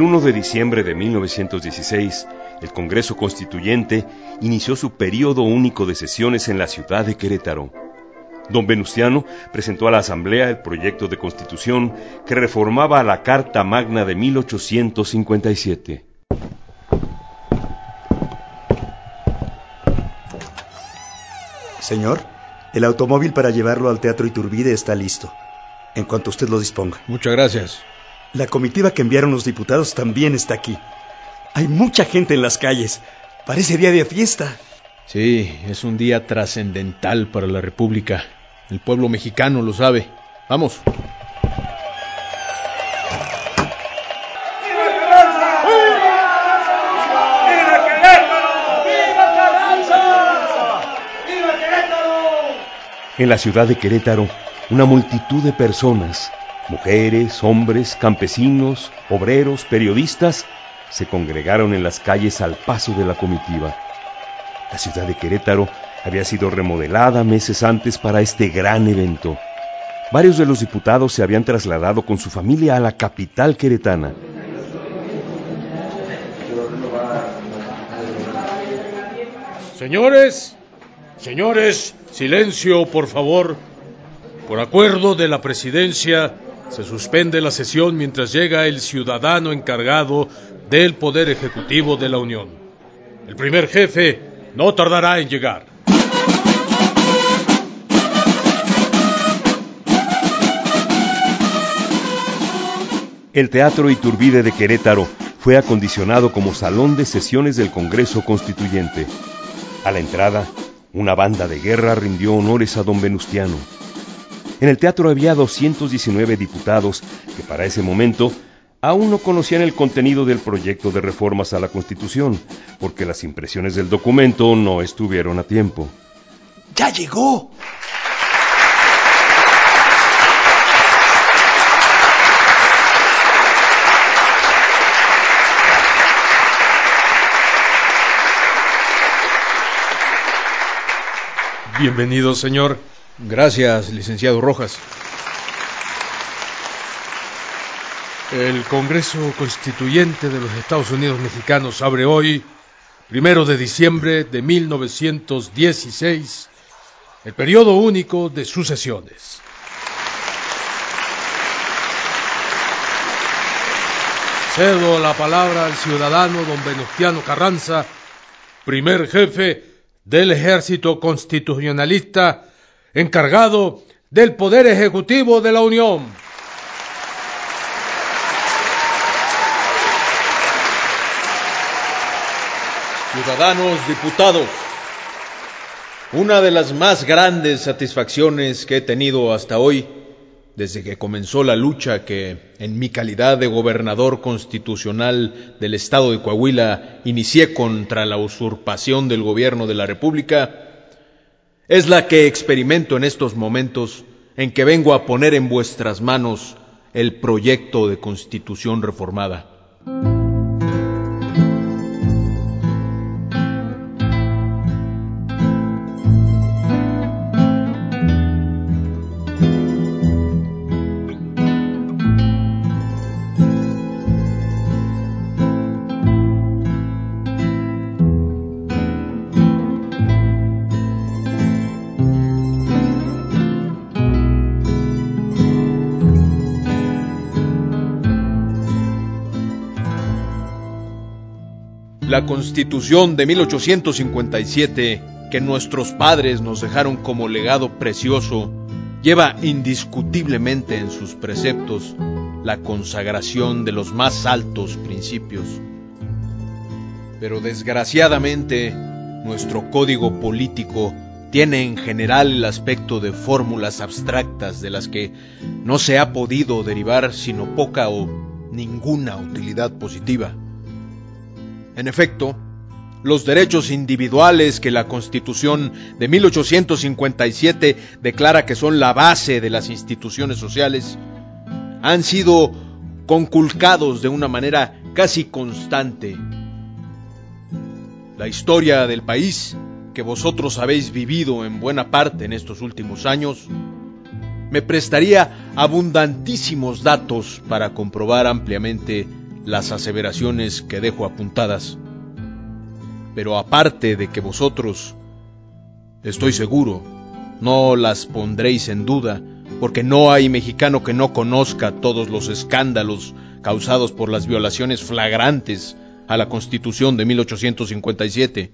El 1 de diciembre de 1916, el Congreso Constituyente inició su periodo único de sesiones en la ciudad de Querétaro. Don Venustiano presentó a la Asamblea el proyecto de constitución que reformaba la Carta Magna de 1857. Señor, el automóvil para llevarlo al Teatro Iturbide está listo, en cuanto usted lo disponga. Muchas gracias. La comitiva que enviaron los diputados también está aquí. Hay mucha gente en las calles. Parece día de fiesta. Sí, es un día trascendental para la República. El pueblo mexicano lo sabe. Vamos. En la ciudad de Querétaro, una multitud de personas, mujeres, hombres, campesinos, obreros, periodistas, se congregaron en las calles al paso de la comitiva. La ciudad de Querétaro había sido remodelada meses antes para este gran evento. Varios de los diputados se habían trasladado con su familia a la capital queretana. Señores, señores, silencio, por favor. Por acuerdo de la presidencia, se suspende la sesión mientras llega el ciudadano encargado del Poder Ejecutivo de la Unión. El primer jefe no tardará en llegar. El Teatro Iturbide de Querétaro fue acondicionado como salón de sesiones del Congreso Constituyente. A la entrada, una banda de guerra rindió honores a don Venustiano. En el teatro había 219 diputados que para ese momento aún no conocían el contenido del proyecto de reformas a la Constitución, porque las impresiones del documento no estuvieron a tiempo. ¡Ya llegó! Bienvenido, señor. Gracias, licenciado Rojas. El Congreso Constituyente de los Estados Unidos Mexicanos abre hoy, primero de diciembre de 1916, el periodo único de sus sesiones. Cedo la palabra al ciudadano don Venustiano Carranza, primer jefe del ejército constitucionalista encargado del Poder Ejecutivo de la Unión. Ciudadanos diputados, una de las más grandes satisfacciones que he tenido hasta hoy, desde que comenzó la lucha que, en mi calidad de gobernador constitucional del Estado de Coahuila, inicié contra la usurpación del gobierno de la República, es la que experimento en estos momentos en que vengo a poner en vuestras manos el proyecto de constitución reformada. La Constitución de 1857, que nuestros padres nos dejaron como legado precioso, lleva indiscutiblemente en sus preceptos la consagración de los más altos principios. Pero desgraciadamente, nuestro código político tiene en general el aspecto de fórmulas abstractas de las que no se ha podido derivar sino poca o ninguna utilidad positiva. En efecto, los derechos individuales que la Constitución de 1857 declara que son la base de las instituciones sociales han sido conculcados de una manera casi constante. La historia del país que vosotros habéis vivido en buena parte en estos últimos años me prestaría abundantísimos datos para comprobar ampliamente las aseveraciones que dejo apuntadas. Pero aparte de que vosotros, estoy seguro, no las pondréis en duda, porque no hay mexicano que no conozca todos los escándalos causados por las violaciones flagrantes a la Constitución de 1857.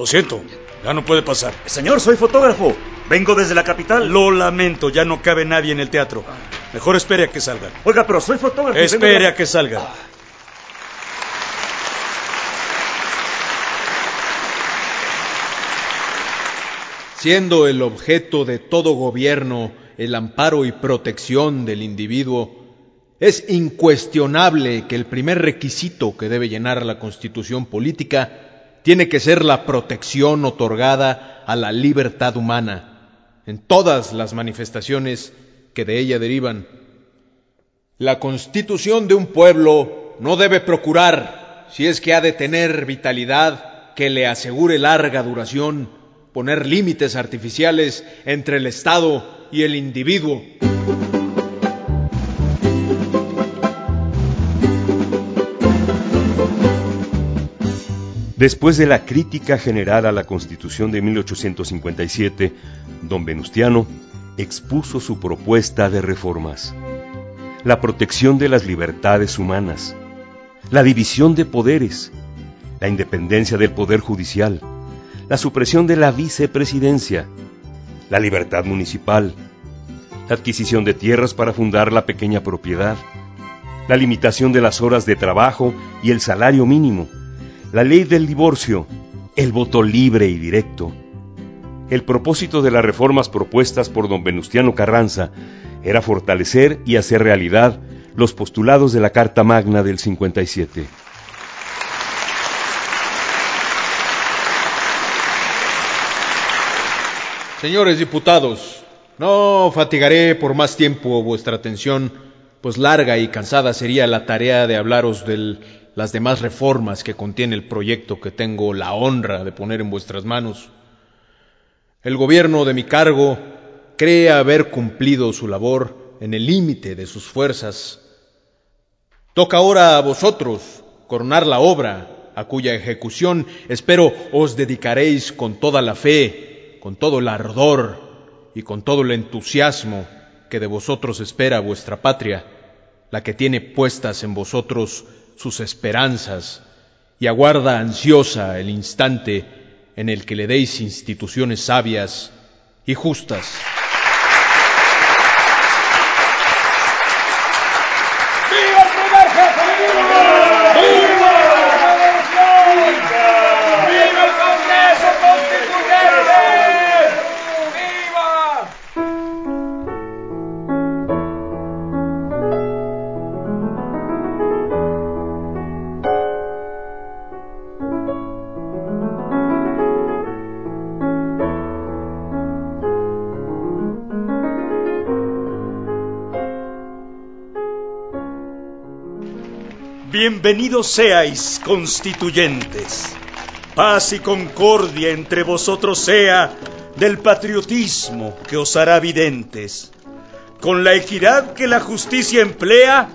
Lo siento, ya no puede pasar. Señor, soy fotógrafo. Vengo desde la capital. Lo lamento, ya no cabe nadie en el teatro. Mejor espere a que salgan. Oiga, pero soy fotógrafo. Espere a que salgan. Siendo el objeto de todo gobierno el amparo y protección del individuo, es incuestionable que el primer requisito que debe llenar la constitución política tiene que ser la protección otorgada a la libertad humana en todas las manifestaciones que de ella derivan. La constitución de un pueblo no debe procurar, si es que ha de tener vitalidad que le asegure larga duración, poner límites artificiales entre el Estado y el individuo. Después de la crítica general a la Constitución de 1857, don Venustiano expuso su propuesta de reformas. La protección de las libertades humanas, la división de poderes, la independencia del Poder Judicial, la supresión de la vicepresidencia, la libertad municipal, la adquisición de tierras para fundar la pequeña propiedad, la limitación de las horas de trabajo y el salario mínimo, la ley del divorcio, el voto libre y directo. El propósito de las reformas propuestas por don Venustiano Carranza era fortalecer y hacer realidad los postulados de la Carta Magna del 57. Señores diputados, no fatigaré por más tiempo vuestra atención, pues larga y cansada sería la tarea de hablaros del las demás reformas que contiene el proyecto que tengo la honra de poner en vuestras manos. El gobierno de mi cargo cree haber cumplido su labor en el límite de sus fuerzas. Toca ahora a vosotros coronar la obra, a cuya ejecución espero os dedicaréis con toda la fe, con todo el ardor y con todo el entusiasmo que de vosotros espera vuestra patria, la que tiene puestas en vosotros sus esperanzas y aguarda ansiosa el instante en el que le deis instituciones sabias y justas. Bienvenidos seáis, constituyentes. paz y concordia entre vosotros sea del patriotismo que os hará videntes. Con la equidad que la justicia emplea,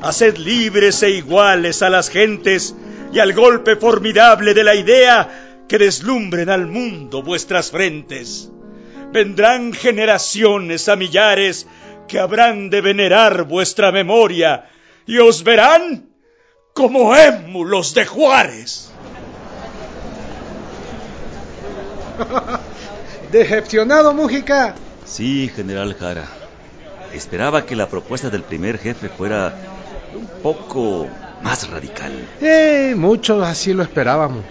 haced libres e iguales a las gentes y al golpe formidable de la idea que deslumbren al mundo vuestras frentes. Vendrán generaciones a millares que habrán de venerar vuestra memoria y os verán como émulos de Juárez. Decepcionado, Mújica. Sí, general Jara. Esperaba que la propuesta del primer jefe fuera un poco más radical. Eh, muchos así lo esperábamos.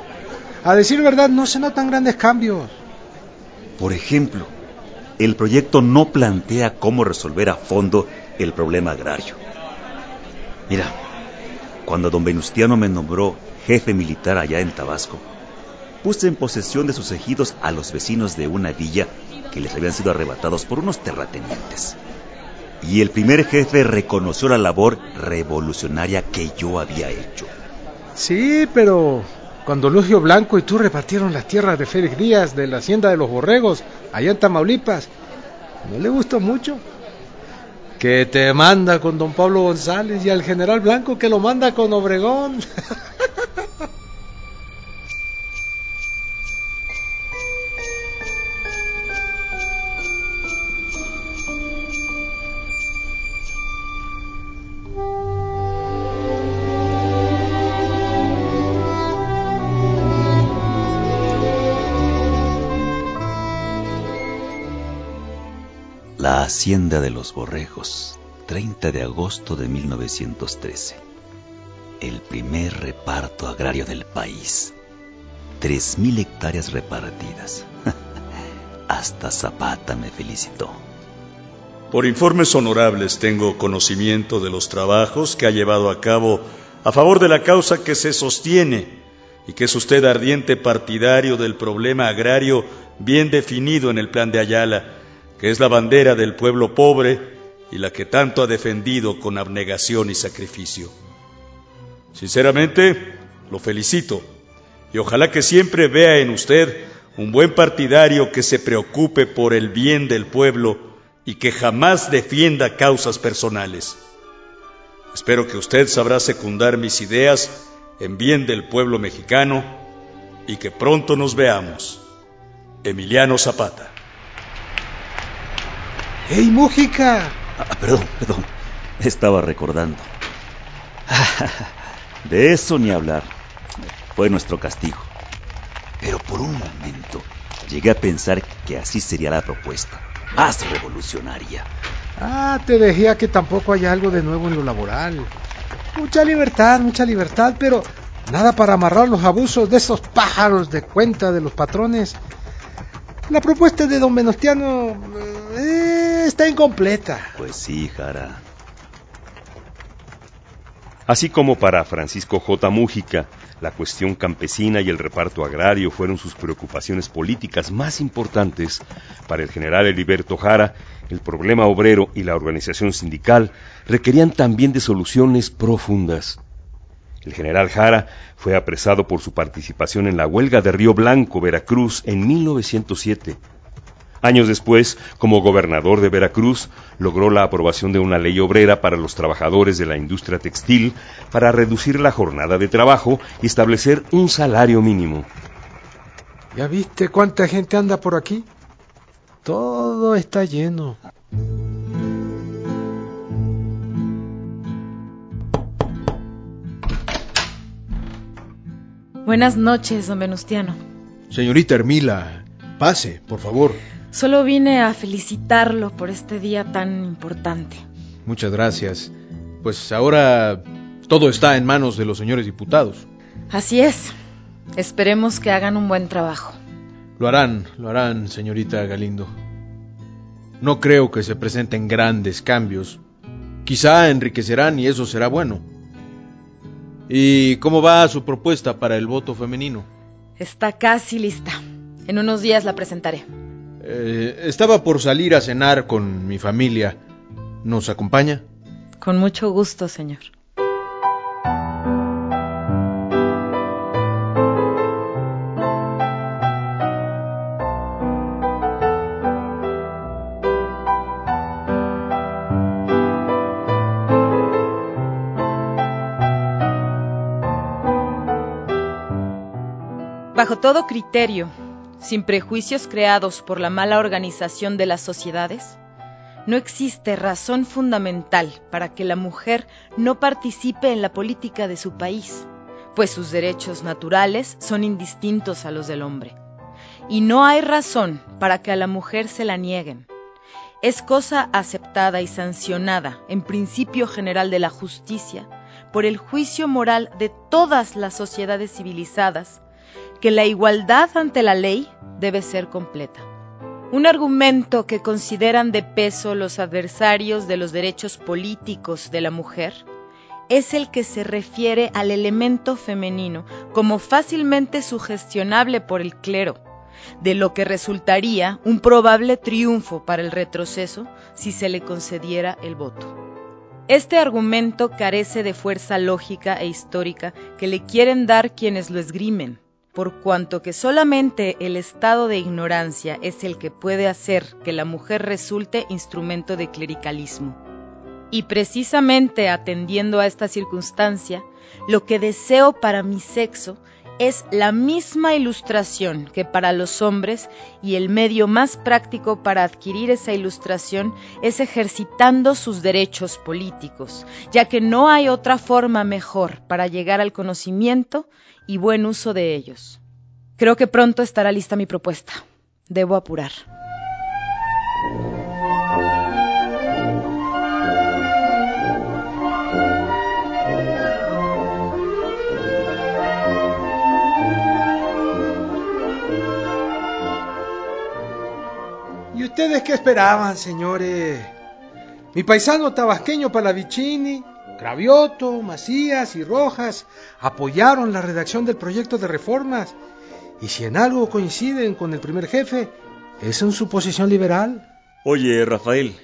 A decir verdad, no se notan grandes cambios. Por ejemplo, el proyecto no plantea cómo resolver a fondo el problema agrario. Mira, cuando don Venustiano me nombró jefe militar allá en Tabasco, puse en posesión de sus ejidos a los vecinos de una villa que les habían sido arrebatados por unos terratenientes. Y el primer jefe reconoció la labor revolucionaria que yo había hecho. Sí, pero cuando Lugio Blanco y tú repartieron las tierras de Félix Díaz de la hacienda de los Borregos, allá en Tamaulipas, no le gustó mucho. Que te manda con don Pablo González y al general Blanco que lo manda con Obregón. La Hacienda de los Borregos, 30 de agosto de 1913. El primer reparto agrario del país. 3.000 hectáreas repartidas. Hasta Zapata me felicitó. Por informes honorables tengo conocimiento de los trabajos que ha llevado a cabo a favor de la causa que se sostiene y que es usted ardiente partidario del problema agrario bien definido en el plan de Ayala que es la bandera del pueblo pobre y la que tanto ha defendido con abnegación y sacrificio. Sinceramente, lo felicito y ojalá que siempre vea en usted un buen partidario que se preocupe por el bien del pueblo y que jamás defienda causas personales. Espero que usted sabrá secundar mis ideas en bien del pueblo mexicano y que pronto nos veamos. Emiliano Zapata. ¡Ey, Mújica! Ah, perdón, perdón. Estaba recordando. De eso ni hablar. Fue nuestro castigo. Pero por un momento llegué a pensar que así sería la propuesta. Más revolucionaria. Ah, te decía que tampoco hay algo de nuevo en lo laboral. Mucha libertad, mucha libertad, pero nada para amarrar los abusos de esos pájaros de cuenta de los patrones. La propuesta de don Venustiano eh, está incompleta. Pues sí, Jara. Así como para Francisco J. Mújica, la cuestión campesina y el reparto agrario fueron sus preocupaciones políticas más importantes, para el general Heriberto Jara, el problema obrero y la organización sindical requerían también de soluciones profundas. El general Jara fue apresado por su participación en la huelga de Río Blanco, Veracruz, en 1907 Años después, como gobernador de Veracruz, logró la aprobación de una ley obrera para los trabajadores de la industria textil para reducir la jornada de trabajo y establecer un salario mínimo. ¿Ya viste cuánta gente anda por aquí? Todo está lleno. Buenas noches, don Venustiano. Señorita Hermila, pase, por favor. Solo vine a felicitarlo por este día tan importante. Muchas gracias. Pues ahora todo está en manos de los señores diputados. Así es. Esperemos que hagan un buen trabajo. Lo harán, lo harán, señorita Galindo. No creo que se presenten grandes cambios. Quizá enriquecerán y eso será bueno. ¿Y cómo va su propuesta para el voto femenino? Está casi lista. En unos días la presentaré. Eh, estaba por salir a cenar con mi familia. ¿Nos acompaña? Con mucho gusto, señor. Bajo todo criterio, sin prejuicios creados por la mala organización de las sociedades, no existe razón fundamental para que la mujer no participe en la política de su país, pues sus derechos naturales son indistintos a los del hombre. Y no hay razón para que a la mujer se la nieguen. Es cosa aceptada y sancionada en principio general de la justicia por el juicio moral de todas las sociedades civilizadas que la igualdad ante la ley debe ser completa. Un argumento que consideran de peso los adversarios de los derechos políticos de la mujer es el que se refiere al elemento femenino como fácilmente sugestionable por el clero, de lo que resultaría un probable triunfo para el retroceso si se le concediera el voto. Este argumento carece de fuerza lógica e histórica que le quieren dar quienes lo esgrimen por cuanto que solamente el estado de ignorancia es el que puede hacer que la mujer resulte instrumento de clericalismo. Y precisamente atendiendo a esta circunstancia, lo que deseo para mi sexo es la misma ilustración que para los hombres y el medio más práctico para adquirir esa ilustración es ejercitando sus derechos políticos, ya que no hay otra forma mejor para llegar al conocimiento y buen uso de ellos. Creo que pronto estará lista mi propuesta. Debo apurar. ¿Y ustedes qué esperaban, señores? Mi paisano tabasqueño Palavicini Cravioto, Macías y Rojas apoyaron la redacción del proyecto de reformas y si en algo coinciden con el primer jefe, es en su posición liberal. Oye, Rafael,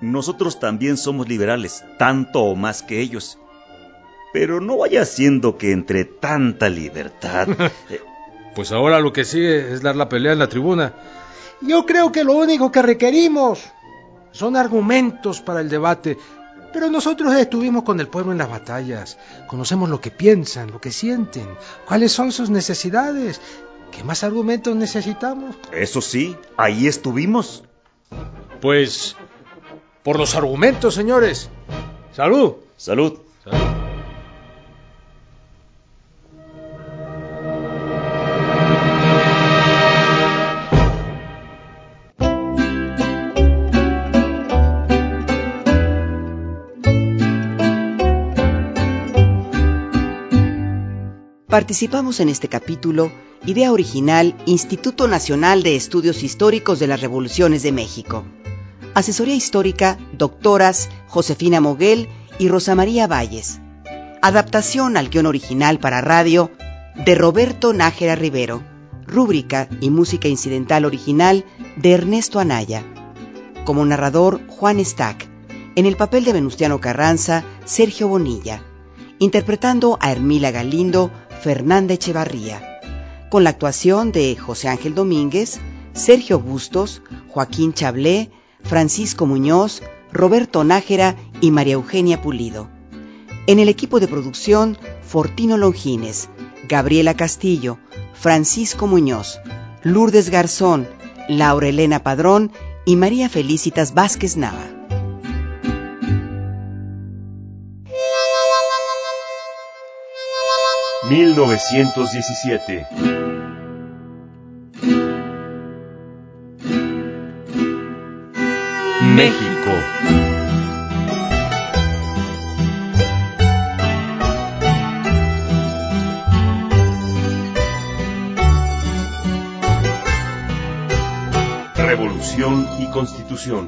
nosotros también somos liberales, tanto o más que ellos. Pero no vaya siendo que entre tanta libertad... Eh, pues ahora lo que sigue es dar la pelea en la tribuna. Yo creo que lo único que requerimos son argumentos para el debate, pero nosotros estuvimos con el pueblo en las batallas, conocemos lo que piensan, lo que sienten, cuáles son sus necesidades. ¿Qué más argumentos necesitamos? Eso sí, ahí estuvimos. Pues, por los argumentos, señores. Salud. Salud. Participamos en este capítulo, idea original, Instituto Nacional de Estudios Históricos de las Revoluciones de México. Asesoría histórica, doctoras Josefina Moguel y Rosa María Valles. Adaptación al guion original para radio de Roberto Nájera Rivero. Rúbrica y música incidental original de Ernesto Anaya. Como narrador, Juan Stack. En el papel de Venustiano Carranza, Sergio Bonilla. Interpretando a Hermila Galindo, Fernanda Echevarría, con la actuación de José Ángel Domínguez, Sergio Bustos, Joaquín Chablé, Francisco Muñoz, Roberto Nájera y María Eugenia Pulido. En el equipo de producción, Fortino Longines, Gabriela Castillo, Francisco Muñoz, Lourdes Garzón, Laura Elena Padrón y María Felicitas Vázquez Nava. 1917. México. Revolución y Constitución.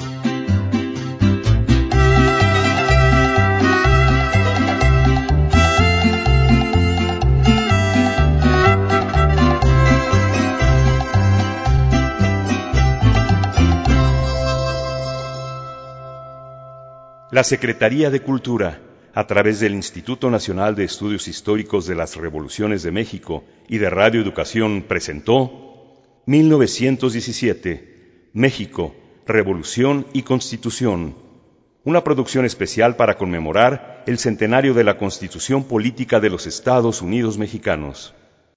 La Secretaría de Cultura, a través del Instituto Nacional de Estudios Históricos de las Revoluciones de México y de Radio Educación, presentó 1917, México, Revolución y Constitución, una producción especial para conmemorar el centenario de la Constitución Política de los Estados Unidos Mexicanos.